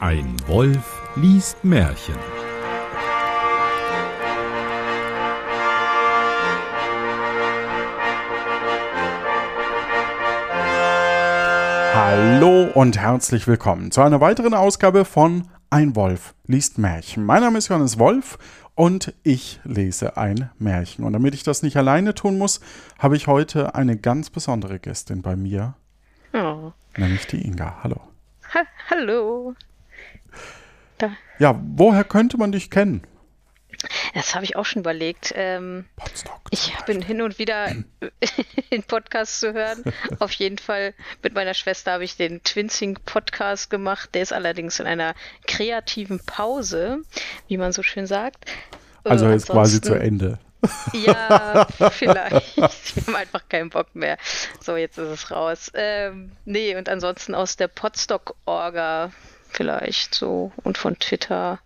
Ein Wolf liest Märchen. Hallo und herzlich willkommen zu einer weiteren Ausgabe von Ein Wolf liest Märchen. Mein Name ist Johannes Wolf und ich lese ein Märchen. Und damit ich das nicht alleine tun muss, habe ich heute eine ganz besondere Gästin bei mir, Oh. nämlich die Inga. Hallo. Ha hallo. Da. Ja, woher könnte man dich kennen? Das habe ich auch schon überlegt. Ähm, ich bin hin und wieder in Podcasts zu hören. Auf jeden Fall mit meiner Schwester habe ich den Twinsync Podcast gemacht. Der ist allerdings in einer kreativen Pause, wie man so schön sagt. Also Äh, jetzt quasi zu Ende. Ja, vielleicht. Wir haben einfach keinen Bock mehr. So, jetzt ist es raus. Ähm, nee, und ansonsten aus der Podstock-Orga vielleicht so und von Twitter.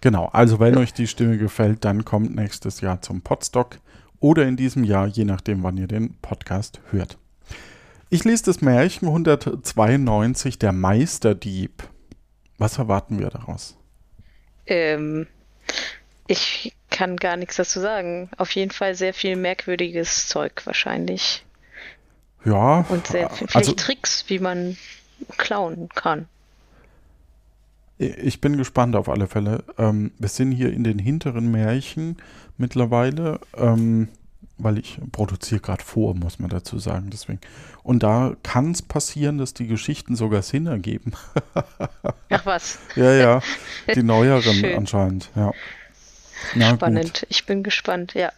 Genau, also wenn euch die Stimme gefällt, dann kommt nächstes Jahr zum Podstock oder in diesem Jahr, je nachdem, wann ihr den Podcast hört. Ich lese das Märchen 192, der Meisterdieb. Was erwarten wir daraus? Ähm, ich kann gar nichts dazu sagen. Auf jeden Fall sehr viel merkwürdiges Zeug wahrscheinlich. Ja, Und sehr viel, vielleicht also Tricks, wie man klauen kann. ich bin gespannt auf alle Fälle. Ähm, wir sind hier in den hinteren Märchen mittlerweile, ähm, weil ich produziere gerade vor, muss man dazu sagen. Deswegen. Und da kann es passieren, dass die Geschichten sogar Sinn ergeben. Ach was, Ja, ja, die neueren Schön. anscheinend, ja. Na spannend. Ich bin gespannt, ja.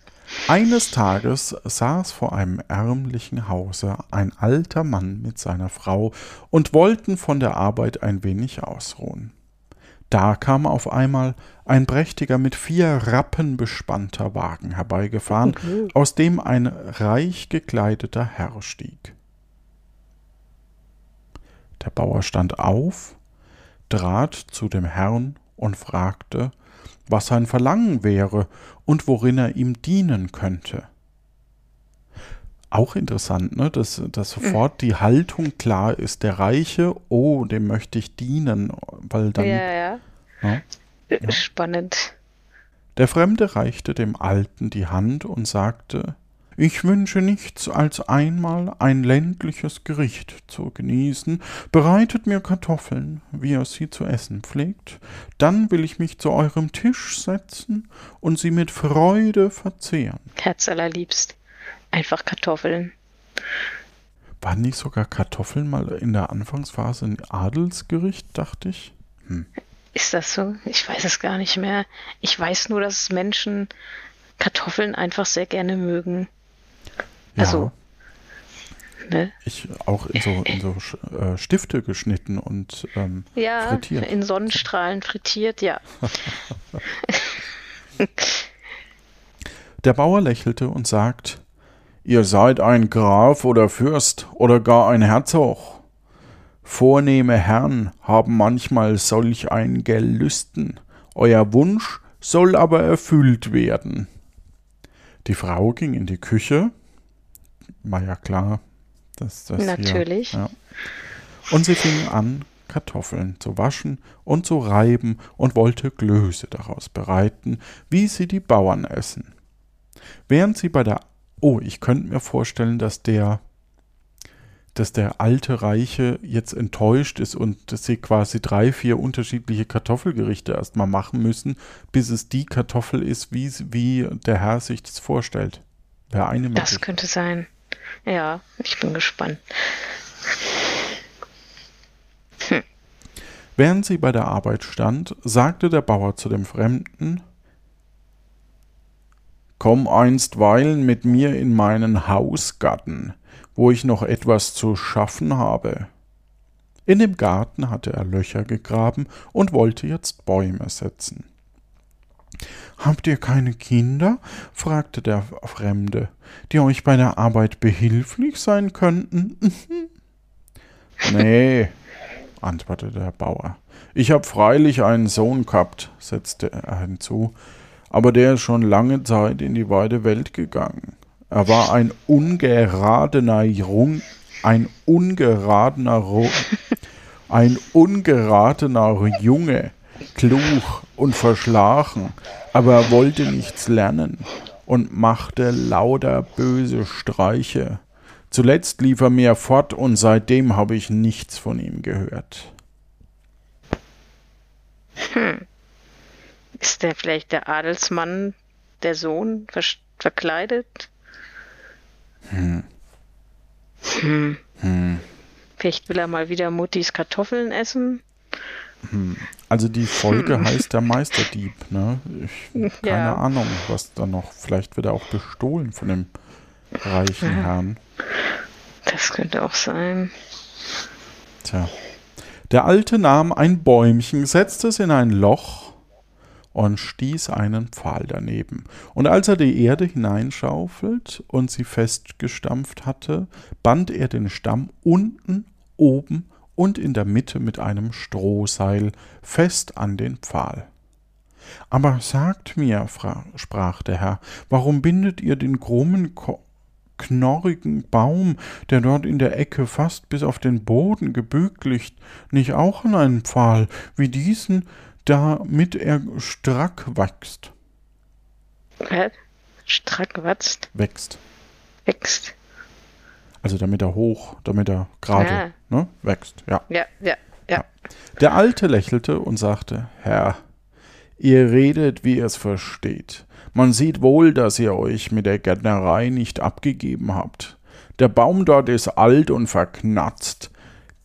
Eines Tages saß vor einem ärmlichen Hause ein alter Mann mit seiner Frau und wollten von der Arbeit ein wenig ausruhen. Da kam auf einmal ein prächtiger mit vier Rappen bespannter Wagen herbeigefahren, aus dem ein reich gekleideter Herr stieg. Der Bauer stand auf, trat zu dem Herrn und fragte, was sein Verlangen wäre und worin er ihm dienen könnte. Auch interessant, ne? dass, dass sofort die Haltung klar ist. Der Reiche, oh, dem möchte ich dienen, weil dann. ja, ja. Ja. Äh, Spannend. Der Fremde reichte dem Alten die Hand und sagte, ich wünsche nichts als einmal ein ländliches Gericht zu genießen, bereitet mir Kartoffeln, wie ihr sie zu essen pflegt, dann will ich mich zu eurem Tisch setzen und sie mit Freude verzehren. Herzallerliebst. Einfach Kartoffeln. Waren nicht sogar Kartoffeln mal in der Anfangsphase ein Adelsgericht, dachte ich? Ist das so? Ich weiß es gar nicht mehr. Ich weiß nur, dass Menschen Kartoffeln einfach sehr gerne mögen. Ja, Also, Ne? ich auch in so, in so äh, Stifte geschnitten und ähm, Ja, frittiert. in Sonnenstrahlen frittiert, ja. Der Bauer lächelte und sagt, Ihr seid ein Graf oder Fürst oder gar ein Herzog. Vornehme Herren haben manchmal solch ein Gelüsten, euer Wunsch soll aber erfüllt werden. Die Frau ging in die Küche, war ja klar, dass das Natürlich. Hier, ja. Und sie fing an, Kartoffeln zu waschen und zu reiben und wollte Glöße daraus bereiten, wie sie die Bauern essen. Während sie bei der Oh, ich könnte mir vorstellen, dass der dass der alte Reiche jetzt enttäuscht ist und dass sie quasi drei, vier unterschiedliche Kartoffelgerichte erstmal machen müssen, bis es die Kartoffel ist, wie, wie der Herr sich das vorstellt. Wäre eine Das Möglichkeit. könnte sein. Ja, ich bin gespannt. Während sie bei der Arbeit stand, sagte der Bauer zu dem Fremden Komm einstweilen mit mir in meinen Hausgarten, wo ich noch etwas zu schaffen habe. In dem Garten hatte er Löcher gegraben und wollte jetzt Bäume setzen. Habt ihr keine Kinder? fragte der Fremde, die euch bei der Arbeit behilflich sein könnten? nee, antwortete der Bauer. Ich hab freilich einen Sohn gehabt, setzte er hinzu, aber der ist schon lange Zeit in die weite Welt gegangen. Er war ein ungeradener Jung, ein ungeradener ein ungeratener Junge, klug und verschlagen, aber er wollte nichts lernen und machte lauter böse Streiche. Zuletzt lief er mir fort und seitdem habe ich nichts von ihm gehört. Hm. Ist der vielleicht der Adelsmann, der Sohn, ver verkleidet? Hm. Hm. Hm. Vielleicht will er mal wieder Muttis Kartoffeln essen. Hm. Also die Folge Hm. heißt der Meisterdieb, ne? Ich, keine Ja. Ahnung, was da noch. Vielleicht wird er auch bestohlen von dem reichen Ja. Herrn. Das könnte auch sein. Tja. Der Alte nahm ein Bäumchen, setzte es in ein Loch und stieß einen Pfahl daneben. Und als er die Erde hineinschaufelt und sie festgestampft hatte, band er den Stamm unten, oben und in der Mitte mit einem Strohseil fest an den Pfahl. Aber sagt mir, sprach der Herr, warum bindet ihr den krummen, knorrigen Baum, der dort in der Ecke fast bis auf den Boden gebückt liegt, nicht auch an einen Pfahl, wie diesen, damit er strack wächst? Hä? Strack watzt, Wächst. wächst. Also damit er hoch, damit er gerade ne, wächst, ja. Ja, ja, ja. Der Alte lächelte und sagte, Herr, ihr redet, wie ihr es versteht. Man sieht wohl, dass ihr euch mit der Gärtnerei nicht abgegeben habt. Der Baum dort ist alt und verknatzt.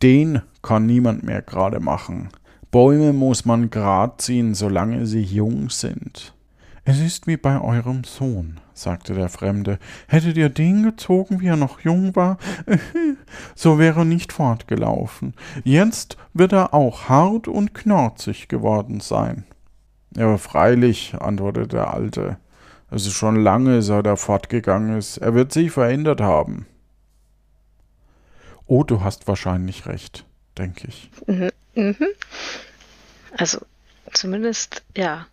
Den kann niemand mehr gerade machen. Bäume muss man grad ziehen, solange sie jung sind. Es ist wie bei eurem Sohn, sagte der Fremde. Hättet ihr den gezogen, wie er noch jung war, so wäre er nicht fortgelaufen. Jetzt wird er auch hart und knorzig geworden sein. Ja, freilich, antwortete der Alte. Es ist schon lange, seit er fortgegangen ist. Er wird sich verändert haben. Oh, du hast wahrscheinlich recht, denke ich. Mhm. Mhm. Also, zumindest, ja.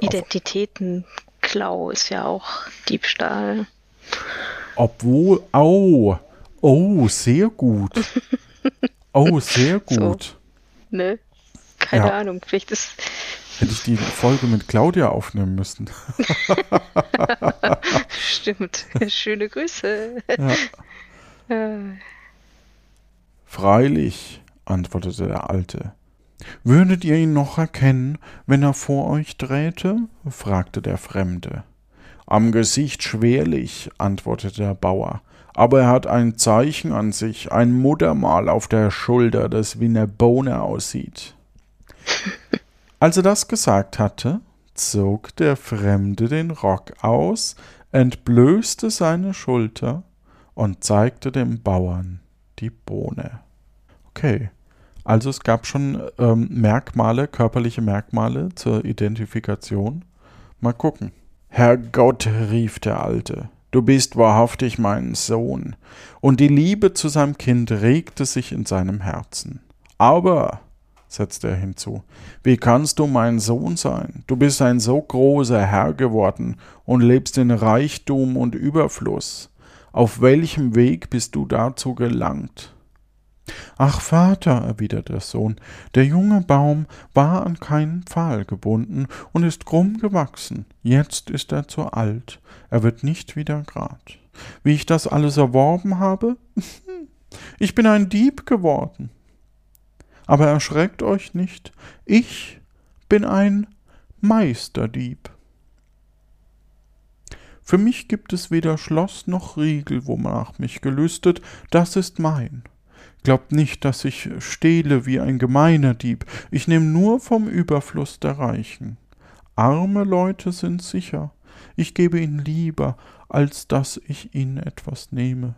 Identitätenklau ist ja auch Diebstahl. obwohl, oh, oh, sehr gut. Oh, sehr So. gut. Ne? Keine Ja. Ahnung, vielleicht ist. Hätte ich die Folge mit Claudia aufnehmen müssen. Stimmt. Schöne Grüße. Ja. Äh, Freilich, antwortete der Alte. Würdet ihr ihn noch erkennen, wenn er vor euch träte? fragte der Fremde. Am Gesicht schwerlich, antwortete der Bauer, aber er hat ein Zeichen an sich, ein Muttermal auf der Schulter, das wie eine Bohne aussieht. Als er das gesagt hatte, zog der Fremde den Rock aus, entblößte seine Schulter und zeigte dem Bauern die Bohne. Okay, also es gab schon ähm, Merkmale, körperliche Merkmale zur Identifikation. Mal gucken. Herrgott, rief der Alte, du bist wahrhaftig mein Sohn. Und die Liebe zu seinem Kind regte sich in seinem Herzen. Aber, setzte er hinzu, wie kannst du mein Sohn sein? Du bist ein so großer Herr geworden und lebst in Reichtum und Überfluss. Auf welchem Weg bist du dazu gelangt? Ach Vater, erwiderte der Sohn, der junge Baum war an keinen Pfahl gebunden und ist krumm gewachsen. Jetzt ist er zu alt, er wird nicht wieder grad. Wie ich das alles erworben habe? Ich bin ein Dieb geworden. Aber erschreckt euch nicht, ich bin ein Meisterdieb. Für mich gibt es weder Schloss noch Riegel, wonach mich gelüstet, das ist mein. Glaubt nicht, dass ich stehle wie ein gemeiner Dieb, ich nehme nur vom Überfluss der Reichen. Arme Leute sind sicher, ich gebe ihnen lieber, als dass ich ihnen etwas nehme.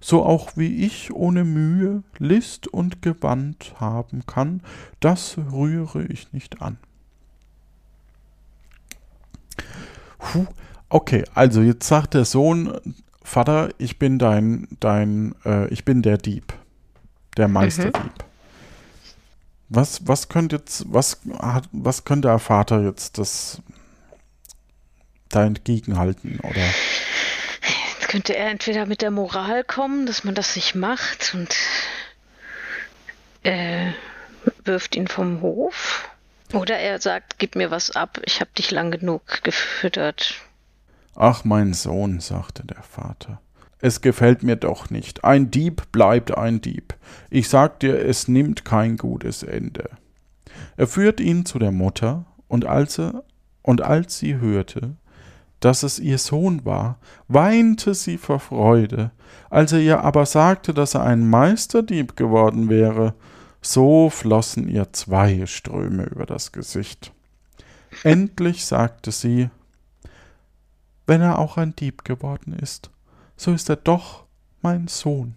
So auch wie ich ohne Mühe List und Gewand haben kann, das rühre ich nicht an. Puh, okay, also jetzt sagt der Sohn, Vater, ich bin dein, dein, äh, ich bin der Dieb, der Meisterdieb. Was, was könnte jetzt, was hat, was könnte der Vater jetzt das da entgegenhalten oder? Jetzt könnte er entweder mit der Moral kommen, dass man das nicht macht und äh, wirft ihn vom Hof. Oder er sagt, gib mir was ab, ich hab dich lang genug gefüttert. Ach, mein Sohn, sagte der Vater, es gefällt mir doch nicht. Ein Dieb bleibt ein Dieb. Ich sag dir, es nimmt kein gutes Ende. Er führt ihn zu der Mutter, und als, er, und als sie hörte, dass es ihr Sohn war, weinte sie vor Freude. Als er ihr aber sagte, dass er ein Meisterdieb geworden wäre, so flossen ihr zwei Ströme über das Gesicht. Endlich sagte sie, wenn er auch ein Dieb geworden ist, so ist er doch mein Sohn,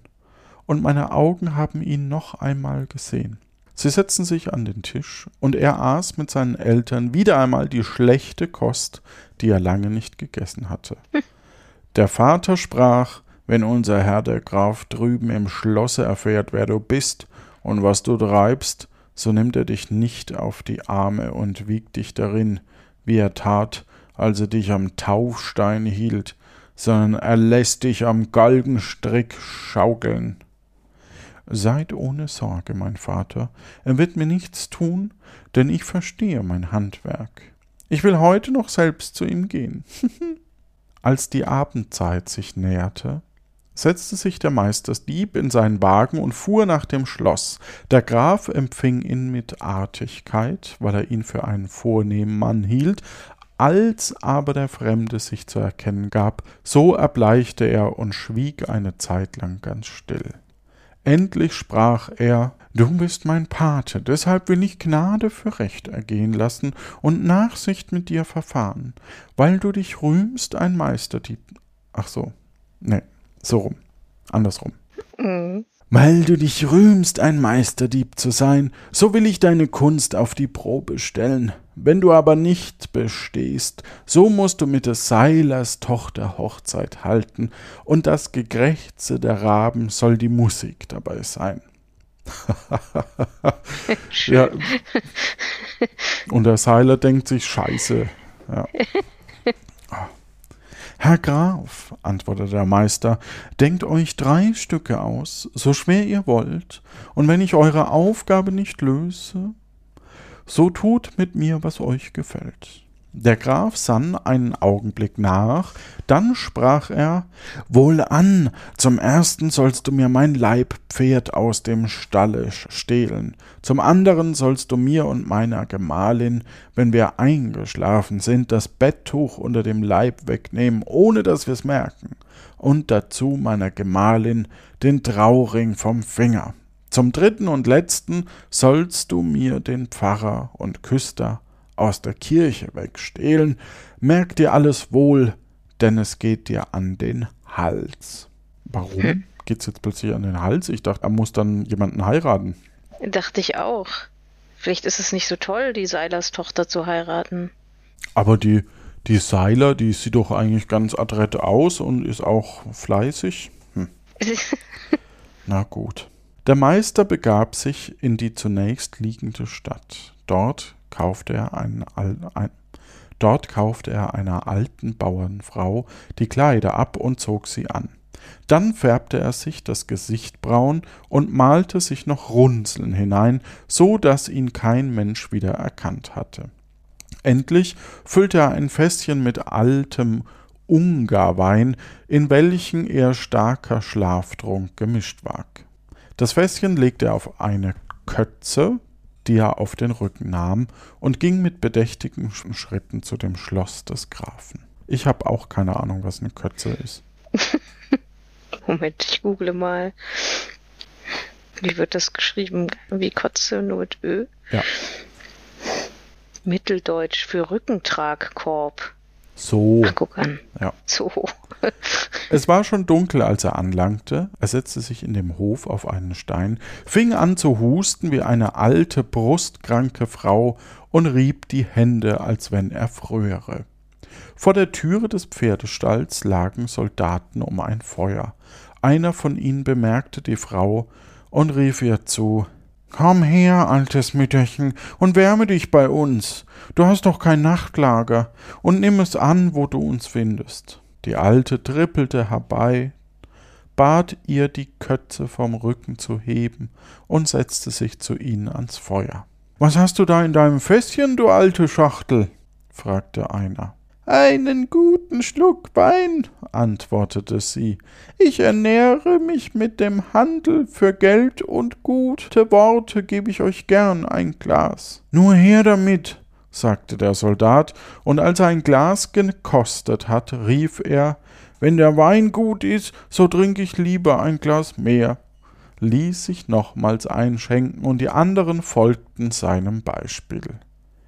und meine Augen haben ihn noch einmal gesehen. Sie setzten sich an den Tisch, und er aß mit seinen Eltern wieder einmal die schlechte Kost, die er lange nicht gegessen hatte. Der Vater sprach, wenn unser Herr der Graf drüben im Schlosse erfährt, wer du bist und was du treibst, so nimmt er dich nicht auf die Arme und wiegt dich darin, wie er tat, als er dich am Taufstein hielt, sondern er lässt dich am Galgenstrick schaukeln. Seid ohne Sorge, mein Vater, er wird mir nichts tun, denn ich verstehe mein Handwerk. Ich will heute noch selbst zu ihm gehen. Als die Abendzeit sich näherte, setzte sich der Meisterdieb in seinen Wagen und fuhr nach dem Schloss. Der Graf empfing ihn mit Artigkeit, weil er ihn für einen vornehmen Mann hielt, als aber der Fremde sich zu erkennen gab, so erbleichte er und schwieg eine Zeit lang ganz still. Endlich sprach er Du bist mein Pate, deshalb will ich Gnade für Recht ergehen lassen und Nachsicht mit dir verfahren, weil du dich rühmst, ein Meisterdieb. Ach so, nee, so rum, andersrum. Mhm. Weil du dich rühmst, ein Meisterdieb zu sein, so will ich deine Kunst auf die Probe stellen. Wenn du aber nicht bestehst, so musst du mit des Seilers Tochter Hochzeit halten, und das Gekrächze der Raben soll die Musik dabei sein. ja. Und der Seiler denkt sich, scheiße. Ja. Herr Graf, antwortete der Meister, denkt euch drei Stücke aus, so schwer ihr wollt, und wenn ich eure Aufgabe nicht löse, so tut mit mir, was euch gefällt. Der Graf sann einen Augenblick nach, dann sprach er Wohlan, zum ersten sollst du mir mein Leibpferd aus dem Stalle stehlen, zum anderen sollst du mir und meiner Gemahlin, wenn wir eingeschlafen sind, das Betttuch unter dem Leib wegnehmen, ohne dass wir's merken, und dazu meiner Gemahlin den Trauring vom Finger. Zum dritten und letzten sollst du mir den Pfarrer und Küster aus der Kirche wegstehlen, merk dir alles wohl, denn es geht dir an den Hals. Warum hm. geht's jetzt plötzlich an den Hals? Ich dachte, er muss dann jemanden heiraten. Dachte ich auch. Vielleicht ist es nicht so toll, die Seilers Tochter zu heiraten. Aber die, die Seiler, die sieht doch eigentlich ganz adrett aus und ist auch fleißig. Hm. Na gut. Der Meister begab sich in die zunächst liegende Stadt. Dort kaufte er einen, ein, dort kaufte er einer alten Bauernfrau die Kleider ab und zog sie an. Dann färbte er sich das Gesicht braun und malte sich noch Runzeln hinein, so dass ihn kein Mensch wieder erkannt hatte. Endlich füllte er ein Fässchen mit altem Ungarwein, in welchen er starker Schlaftrunk gemischt war. Das Fässchen legte er auf eine Kötze, die er auf den Rücken nahm, und ging mit bedächtigen Schritten zu dem Schloss des Grafen. Ich habe auch keine Ahnung, was eine Kötze ist. Moment, ich google mal. Wie wird das geschrieben? Wie Kotze, nur mit Ö? Ja. Mitteldeutsch für Rückentragkorb. So. Ach, guck an. Ja. So. es war schon dunkel, als er anlangte. Er setzte sich in dem Hof auf einen Stein, fing an zu husten wie eine alte, brustkranke Frau und rieb die Hände, als wenn er fröhere. Vor der Türe des Pferdestalls lagen Soldaten um ein Feuer. Einer von ihnen bemerkte die Frau und rief ihr zu Komm her, altes Mütterchen, und wärme dich bei uns. Du hast doch kein Nachtlager, und nimm es an, wo du uns findest. Die Alte trippelte herbei, bat ihr, die Kötze vom Rücken zu heben und setzte sich zu ihnen ans Feuer. Was hast du da in deinem Fässchen, du alte Schachtel? fragte einer. Einen guten Schluck Wein, antwortete sie. Ich ernähre mich mit dem Handel für Geld und gute Worte gebe ich euch gern ein Glas. Nur her damit, sagte der Soldat, und als er ein Glas gekostet hat, rief er Wenn der Wein gut ist, so trink ich lieber ein Glas mehr, ließ sich nochmals einschenken, und die anderen folgten seinem Beispiel.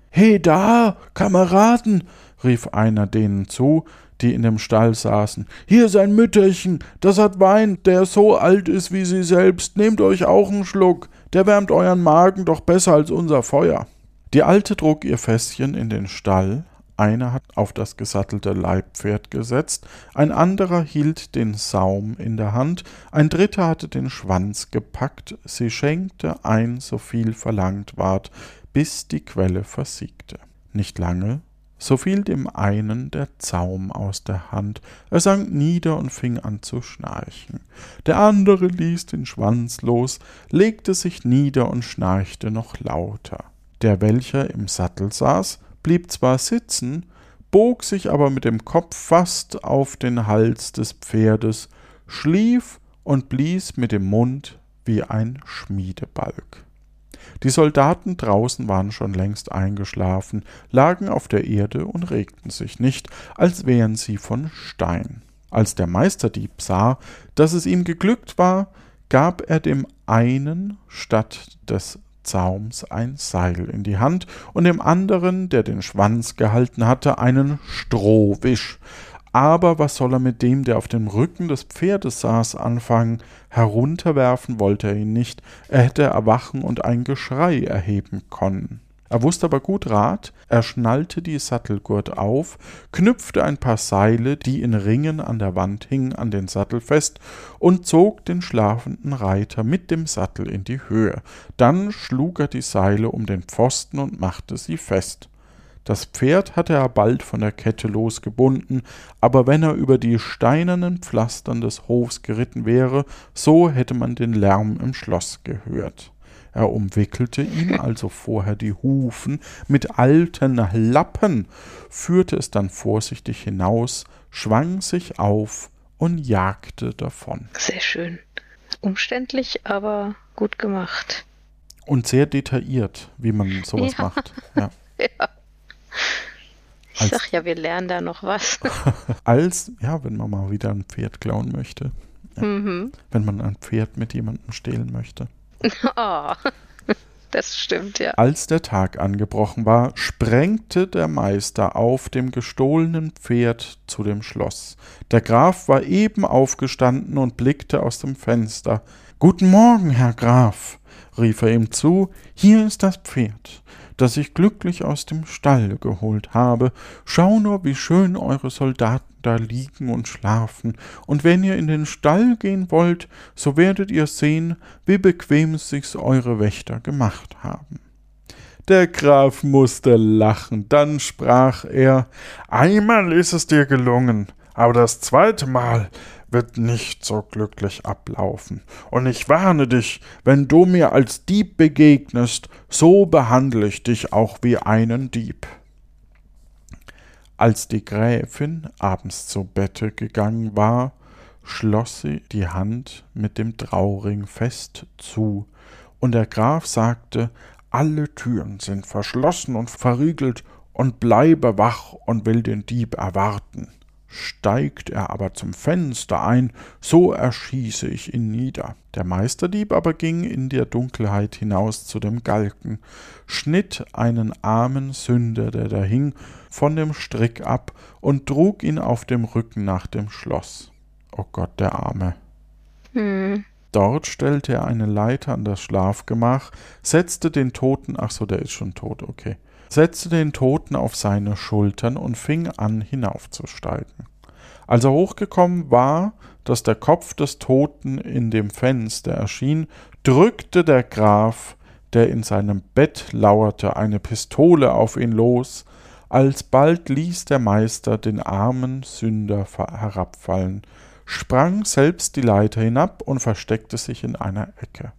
He da, Kameraden, rief einer denen zu, die in dem Stall saßen. Hier ist ein Mütterchen, das hat Wein, der so alt ist wie sie selbst. Nehmt euch auch einen Schluck, der wärmt euren Magen doch besser als unser Feuer. Die Alte trug ihr Fässchen in den Stall, einer hat auf das gesattelte Leibpferd gesetzt, ein anderer hielt den Saum in der Hand, ein dritter hatte den Schwanz gepackt, sie schenkte ein, so viel verlangt ward, bis die Quelle versiegte. Nicht lange, so fiel dem einen der Zaum aus der Hand, er sank nieder und fing an zu schnarchen. Der andere ließ den Schwanz los, legte sich nieder und schnarchte noch lauter. Der, welcher im Sattel saß, blieb zwar sitzen, bog sich aber mit dem Kopf fast auf den Hals des Pferdes, schlief und blies mit dem Mund wie ein Schmiedebalg. Die Soldaten draußen waren schon längst eingeschlafen, lagen auf der Erde und regten sich nicht, als wären sie von Stein. Als der Meisterdieb sah, dass es ihm geglückt war, gab er dem einen statt des Zaums ein Seil in die Hand und dem anderen, der den Schwanz gehalten hatte, einen Strohwisch, aber was soll er mit dem, der auf dem Rücken des Pferdes saß, anfangen? Herunterwerfen wollte er ihn nicht, er hätte erwachen und ein Geschrei erheben können. Er wusste aber gut Rat, er schnallte die Sattelgurt auf, knüpfte ein paar Seile, die in Ringen an der Wand hingen, an den Sattel fest und zog den schlafenden Reiter mit dem Sattel in die Höhe. Dann schlug er die Seile um den Pfosten und machte sie fest. Das Pferd hatte er bald von der Kette losgebunden, aber wenn er über die steinernen Pflastern des Hofs geritten wäre, so hätte man den Lärm im Schloss gehört. Er umwickelte ihm also vorher die Hufen mit alten Lappen, führte es dann vorsichtig hinaus, schwang sich auf und jagte davon. Sehr schön. Umständlich, aber gut gemacht. Und sehr detailliert, wie man sowas ja. macht. Ja. ja. Ich sag ja, wir lernen da noch was. als, ja, wenn man mal wieder ein Pferd klauen möchte. Ja, mhm. Wenn man ein Pferd mit jemandem stehlen möchte. Oh, das stimmt, ja. Als der Tag angebrochen war, sprengte der Meister auf dem gestohlenen Pferd zu dem Schloss. Der Graf war eben aufgestanden und blickte aus dem Fenster. Guten Morgen, Herr Graf, rief er ihm zu, hier ist das Pferd das ich glücklich aus dem Stall geholt habe. Schau nur, wie schön eure Soldaten da liegen und schlafen, und wenn ihr in den Stall gehen wollt, so werdet ihr sehen, wie bequem sich's eure Wächter gemacht haben. Der Graf musste lachen, dann sprach er Einmal ist es dir gelungen, aber das zweite Mal wird nicht so glücklich ablaufen. Und ich warne dich, wenn du mir als Dieb begegnest, so behandle ich dich auch wie einen Dieb. Als die Gräfin abends zu Bette gegangen war, schloss sie die Hand mit dem Trauring fest zu, und der Graf sagte, alle Türen sind verschlossen und verriegelt, und bleibe wach und will den Dieb erwarten. Steigt er aber zum Fenster ein, so erschieße ich ihn nieder. Der Meisterdieb aber ging in der Dunkelheit hinaus zu dem Galgen, schnitt einen armen Sünder, der da hing, von dem Strick ab und trug ihn auf dem Rücken nach dem Schloss. O Gott, der Arme. Hm. Dort stellte er eine Leiter an das Schlafgemach, setzte den Toten, ach so, der ist schon tot, okay, setzte den Toten auf seine Schultern und fing an hinaufzusteigen. Als er hochgekommen war, dass der Kopf des Toten in dem Fenster erschien, drückte der Graf, der in seinem Bett lauerte, eine Pistole auf ihn los, alsbald ließ der Meister den armen Sünder herabfallen, sprang selbst die Leiter hinab und versteckte sich in einer Ecke.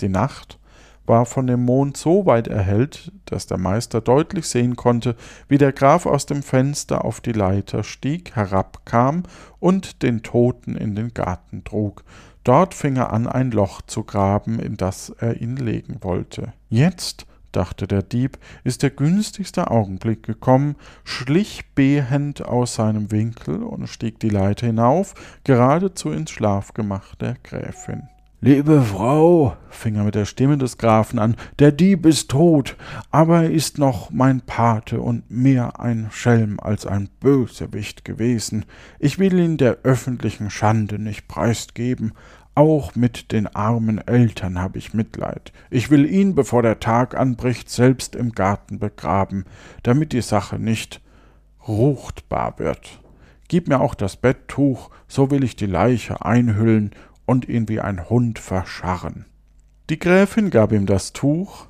Die Nacht war von dem Mond so weit erhellt, dass der Meister deutlich sehen konnte, wie der Graf aus dem Fenster auf die Leiter stieg, herabkam und den Toten in den Garten trug. Dort fing er an, ein Loch zu graben, in das er ihn legen wollte. Jetzt, dachte der Dieb, ist der günstigste Augenblick gekommen, schlich behend aus seinem Winkel und stieg die Leiter hinauf, geradezu ins Schlafgemach der Gräfin. Liebe Frau, fing er mit der Stimme des Grafen an, der Dieb ist tot, aber er ist noch mein Pate und mehr ein Schelm als ein Bösewicht gewesen. Ich will ihn der öffentlichen Schande nicht preisgeben, auch mit den armen Eltern habe ich Mitleid. Ich will ihn, bevor der Tag anbricht, selbst im Garten begraben, damit die Sache nicht ruchtbar wird. Gib mir auch das Betttuch, so will ich die Leiche einhüllen und ihn wie ein Hund verscharren. Die Gräfin gab ihm das Tuch.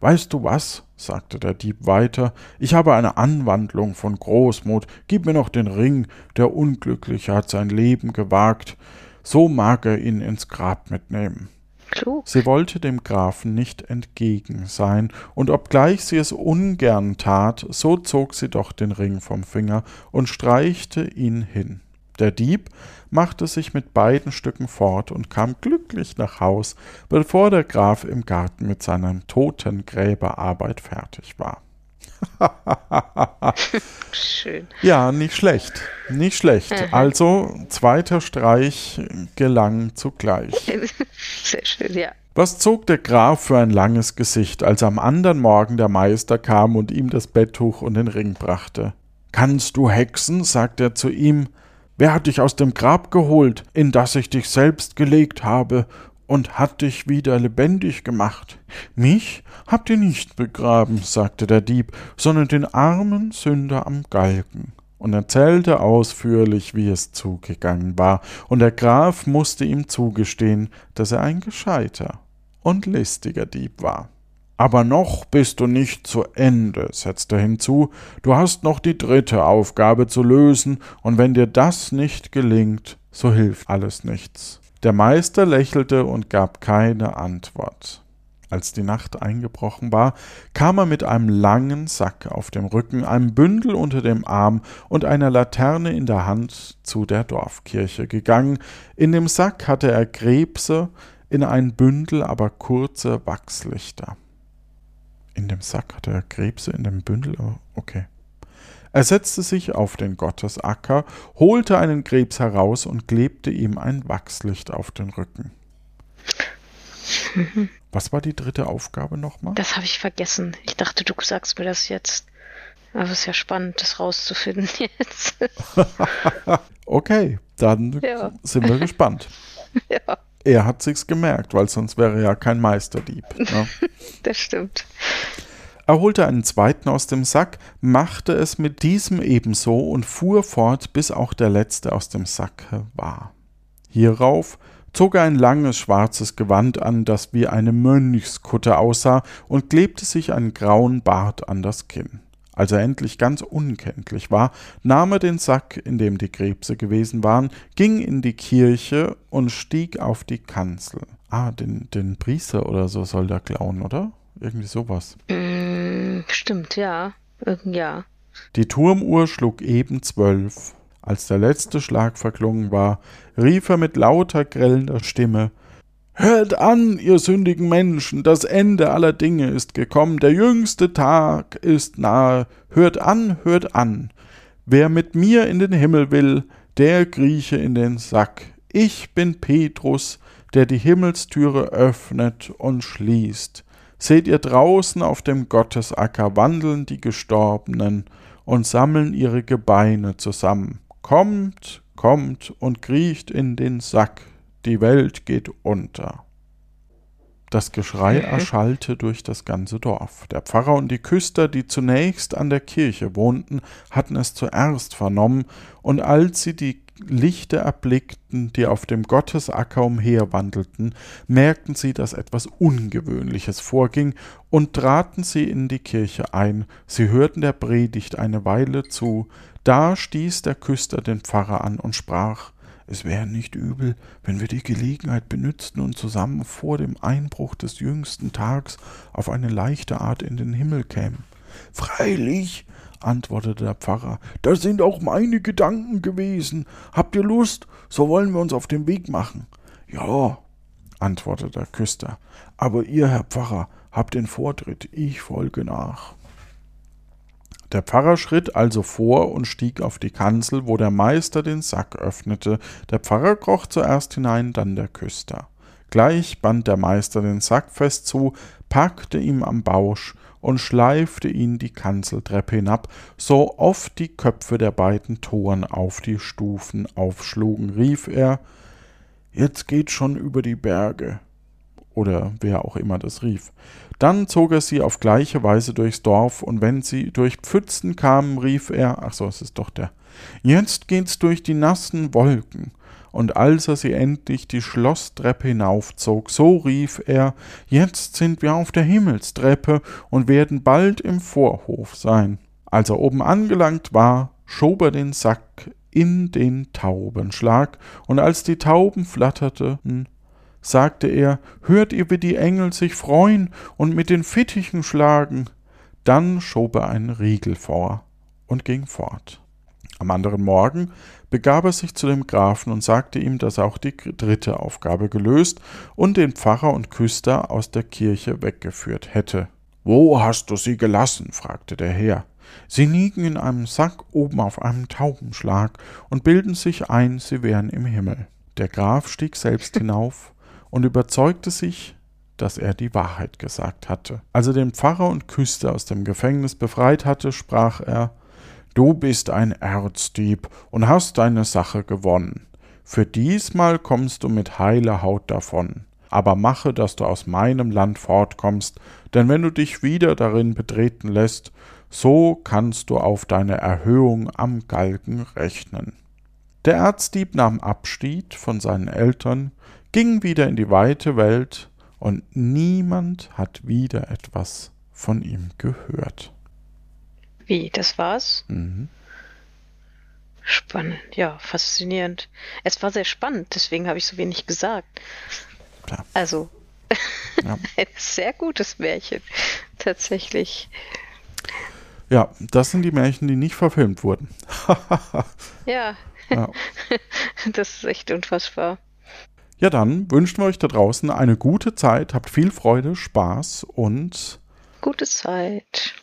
Weißt du was? sagte der Dieb weiter, ich habe eine Anwandlung von Großmut, gib mir noch den Ring, der Unglückliche hat sein Leben gewagt, so mag er ihn ins Grab mitnehmen. Klug. Sie wollte dem Grafen nicht entgegen sein, und obgleich sie es ungern tat, so zog sie doch den Ring vom Finger und streichte ihn hin. Der Dieb machte sich mit beiden Stücken fort und kam glücklich nach Haus, bevor der Graf im Garten mit seiner Totengräberarbeit fertig war. Schön. Ja, nicht schlecht. Nicht schlecht. Mhm. Also, zweiter Streich gelang zugleich. Sehr schön, ja. Was zog der Graf für ein langes Gesicht, als am anderen Morgen der Meister kam und ihm das Betttuch und den Ring brachte. Kannst du hexen? sagte er zu ihm. Wer hat dich aus dem Grab geholt, in das ich dich selbst gelegt habe, und hat dich wieder lebendig gemacht? Mich habt ihr nicht begraben, sagte der Dieb, sondern den armen Sünder am Galgen und erzählte ausführlich, wie es zugegangen war, und der Graf musste ihm zugestehen, dass er ein gescheiter und listiger Dieb war. Aber noch bist du nicht zu Ende, setzte hinzu, du hast noch die dritte Aufgabe zu lösen, und wenn dir das nicht gelingt, so hilft alles nichts. Der Meister lächelte und gab keine Antwort. Als die Nacht eingebrochen war, kam er mit einem langen Sack auf dem Rücken, einem Bündel unter dem Arm und einer Laterne in der Hand zu der Dorfkirche gegangen. In dem Sack hatte er Krebse, in ein Bündel aber kurze Wachslichter. In dem Sack hatte er Krebse, in dem Bündel. Oh, okay. Er setzte sich auf den Gottesacker, holte einen Krebs heraus und klebte ihm ein Wachslicht auf den Rücken. Was war die dritte Aufgabe nochmal? Das habe ich vergessen. Ich dachte, du sagst mir das jetzt. Aber es ist ja spannend, das rauszufinden jetzt. okay, dann ja. sind wir gespannt. Ja. Er hat sich's gemerkt, weil sonst wäre er ja kein Meisterdieb. Ne? das stimmt. Er holte einen zweiten aus dem Sack, machte es mit diesem ebenso und fuhr fort, bis auch der letzte aus dem Sacke war. Hierauf zog er ein langes schwarzes Gewand an, das wie eine Mönchskutte aussah, und klebte sich einen grauen Bart an das Kinn. Als er endlich ganz unkenntlich war, nahm er den Sack, in dem die Krebse gewesen waren, ging in die Kirche und stieg auf die Kanzel. Ah, den, den Priester oder so soll der klauen, oder? Irgendwie sowas. Mm, stimmt, ja. Ja. Die Turmuhr schlug eben zwölf. Als der letzte Schlag verklungen war, rief er mit lauter, grellender Stimme Hört an, ihr sündigen Menschen, das Ende aller Dinge ist gekommen, der jüngste Tag ist nahe. Hört an, hört an. Wer mit mir in den Himmel will, der krieche in den Sack. Ich bin Petrus, der die Himmelstüre öffnet und schließt. Seht ihr draußen auf dem Gottesacker wandeln die Gestorbenen und sammeln ihre Gebeine zusammen. Kommt, kommt und kriecht in den Sack die Welt geht unter. Das Geschrei erschallte durch das ganze Dorf. Der Pfarrer und die Küster, die zunächst an der Kirche wohnten, hatten es zuerst vernommen, und als sie die Lichter erblickten, die auf dem Gottesacker umherwandelten, merkten sie, dass etwas Ungewöhnliches vorging, und traten sie in die Kirche ein. Sie hörten der Predigt eine Weile zu, da stieß der Küster den Pfarrer an und sprach es wäre nicht übel, wenn wir die Gelegenheit benützten und zusammen vor dem Einbruch des jüngsten Tags auf eine leichte Art in den Himmel kämen. Freilich, antwortete der Pfarrer, das sind auch meine Gedanken gewesen. Habt ihr Lust? So wollen wir uns auf den Weg machen. Ja, antwortete der Küster, aber ihr, Herr Pfarrer, habt den Vortritt, ich folge nach. Der Pfarrer schritt also vor und stieg auf die Kanzel, wo der Meister den Sack öffnete. Der Pfarrer kroch zuerst hinein, dann der Küster. Gleich band der Meister den Sack fest zu, packte ihm am Bausch und schleifte ihn die Kanzeltreppe hinab, so oft die Köpfe der beiden Toren auf die Stufen aufschlugen, rief er Jetzt geht schon über die Berge. Oder wer auch immer das rief. Dann zog er sie auf gleiche Weise durchs Dorf, und wenn sie durch Pfützen kamen, rief er, ach so, es ist doch der, jetzt geht's durch die nassen Wolken. Und als er sie endlich die Schlosstreppe hinaufzog, so rief er, jetzt sind wir auf der Himmelstreppe und werden bald im Vorhof sein. Als er oben angelangt war, schob er den Sack in den Taubenschlag, und als die Tauben flatterten, sagte er, hört ihr, wie die Engel sich freuen und mit den Fittichen schlagen? Dann schob er einen Riegel vor und ging fort. Am anderen Morgen begab er sich zu dem Grafen und sagte ihm, dass er auch die dritte Aufgabe gelöst und den Pfarrer und Küster aus der Kirche weggeführt hätte. Wo hast du sie gelassen? fragte der Herr. Sie liegen in einem Sack oben auf einem Taubenschlag und bilden sich ein, sie wären im Himmel. Der Graf stieg selbst hinauf und überzeugte sich, dass er die Wahrheit gesagt hatte. Als er den Pfarrer und Küster aus dem Gefängnis befreit hatte, sprach er Du bist ein Erzdieb und hast deine Sache gewonnen. Für diesmal kommst du mit heiler Haut davon. Aber mache, dass du aus meinem Land fortkommst, denn wenn du dich wieder darin betreten lässt, so kannst du auf deine Erhöhung am Galgen rechnen. Der Erzdieb nahm Abschied von seinen Eltern, ging wieder in die weite Welt, und niemand hat wieder etwas von ihm gehört. Wie, das war's? Mhm. Spannend, ja, faszinierend. Es war sehr spannend, deswegen habe ich so wenig gesagt. Ja. Also, Ja. ein sehr gutes Märchen, tatsächlich. Ja, das sind die Märchen, die nicht verfilmt wurden. Ja, ja. das ist echt unfassbar. Ja, dann wünschen wir euch da draußen eine gute Zeit, habt viel Freude, Spaß und Gute Zeit.